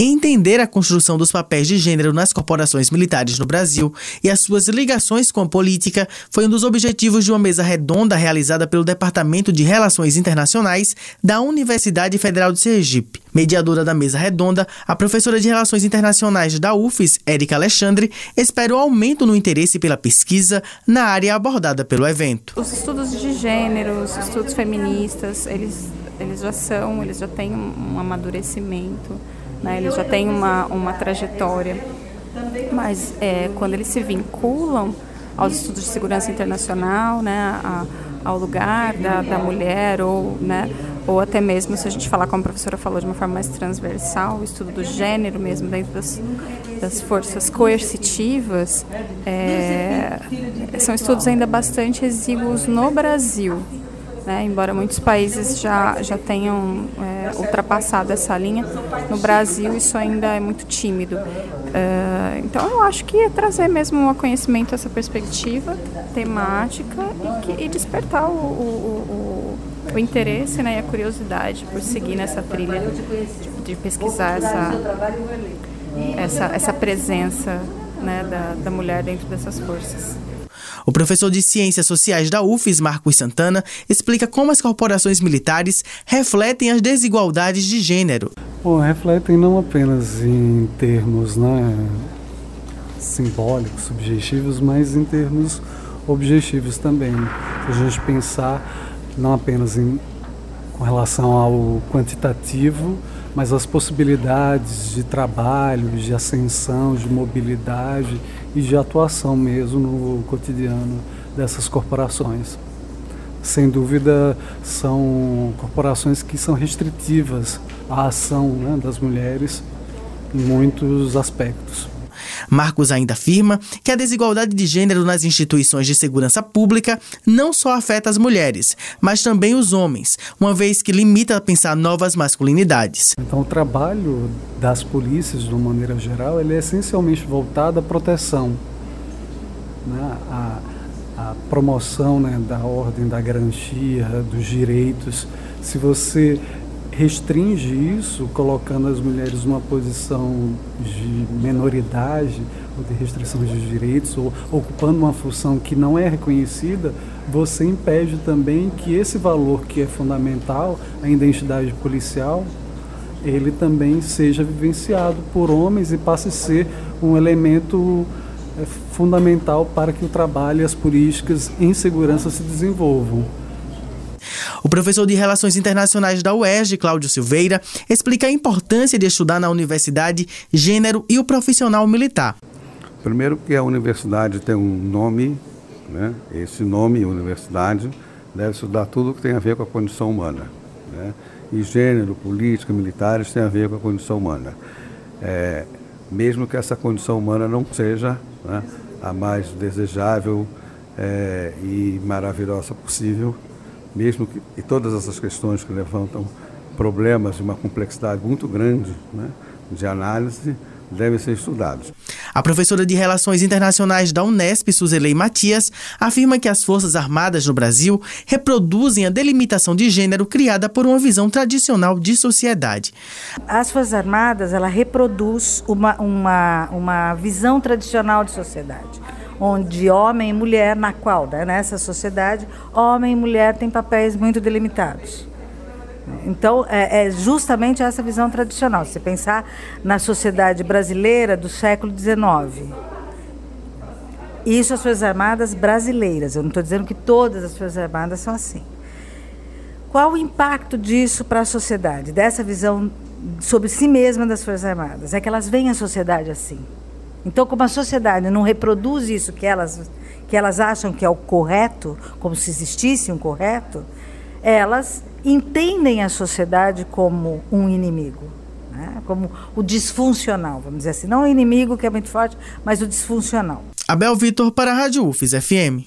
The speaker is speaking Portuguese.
Entender a construção dos papéis de gênero nas corporações militares no Brasil e as suas ligações com a política foi um dos objetivos de uma mesa redonda realizada pelo Departamento de Relações Internacionais da Universidade Federal de Sergipe. Mediadora da mesa redonda, a professora de Relações Internacionais da UFES, Érica Alexandre, espera o aumento no interesse pela pesquisa na área abordada pelo evento. Os estudos de gênero, os estudos feministas, eles, eles já são, eles já têm um amadurecimento né? eles já têm uma, uma trajetória. Mas é, quando eles se vinculam aos estudos de segurança internacional, né, a, ao lugar da, da mulher, ou, né, ou até mesmo, se a gente falar, como a professora falou, de uma forma mais transversal, o estudo do gênero mesmo dentro das, das forças coercitivas, é, são estudos ainda bastante exíguos no Brasil. Né? Embora muitos países já, já tenham é, ultrapassado essa linha, no Brasil isso ainda é muito tímido. Uh, então eu acho que é trazer mesmo ao conhecimento essa perspectiva temática e, que, e despertar o, o, o, o, interesse né, e a curiosidade por seguir nessa trilha de, de pesquisar essa, essa, essa presença né, da, da mulher dentro dessas forças. O professor de Ciências Sociais da UFES, Marcos Santana, explica como as corporações militares refletem as desigualdades de gênero. Bom, refletem não apenas em termos né, simbólicos, subjetivos, mas em termos objetivos também. Se a gente pensar não apenas em, com relação ao quantitativo, mas as possibilidades de trabalho, de ascensão, de mobilidade e de atuação mesmo no cotidiano dessas corporações. Sem dúvida, são corporações que são restritivas à ação né, das mulheres em muitos aspectos. Marcos ainda afirma que a desigualdade de gênero nas instituições de segurança pública não só afeta as mulheres, mas também os homens, uma vez que limita a pensar novas masculinidades. Então, o trabalho das polícias, de uma maneira geral, ele é essencialmente voltado à proteção, né? a, a promoção né, da ordem, da garantia, dos direitos. Se você restringe isso, colocando as mulheres numa posição de menoridade ou de restrição de direitos, ou ocupando uma função que não é reconhecida, você impede também que esse valor que é fundamental, a identidade policial, ele também seja vivenciado por homens e passe a ser um elemento é, fundamental para que o trabalho e as políticas em segurança se desenvolvam. O professor de Relações Internacionais da UERJ, Cláudio Silveira, explica a importância de estudar na universidade gênero e o profissional militar. Primeiro que a universidade tem um nome, né? esse nome, universidade, deve estudar tudo que tem a ver com a condição humana. Né? E gênero, política, militares tem a ver com a condição humana. É, mesmo que essa condição humana não seja né, a mais desejável é, e maravilhosa possível, mesmo que e todas essas questões que levantam problemas de uma complexidade muito grande né, de análise devem ser estudados. A professora de Relações Internacionais da Unesp, Suzelei Matias, afirma que as Forças Armadas no Brasil reproduzem a delimitação de gênero criada por uma visão tradicional de sociedade. As Forças Armadas, ela reproduz uma, uma, uma visão tradicional de sociedade onde homem e mulher, na qual, né, nessa sociedade, homem e mulher têm papéis muito delimitados. Então, é, é, justamente essa visão tradicional. Se pensar na sociedade brasileira do século XIX. Isso as Forças Armadas brasileiras. Eu não estou dizendo que todas as Forças Armadas são assim. Qual o impacto disso para a sociedade, dessa visão sobre si mesma das Forças Armadas? É que elas veem a sociedade assim. Então, como a sociedade não reproduz isso que elas, que elas acham que é o correto, como se existisse um correto, elas entendem a sociedade como um inimigo, né? como o disfuncional, vamos dizer assim. Não o inimigo que é muito forte, mas o disfuncional. Abel Vitor para a Rádio UFES FM.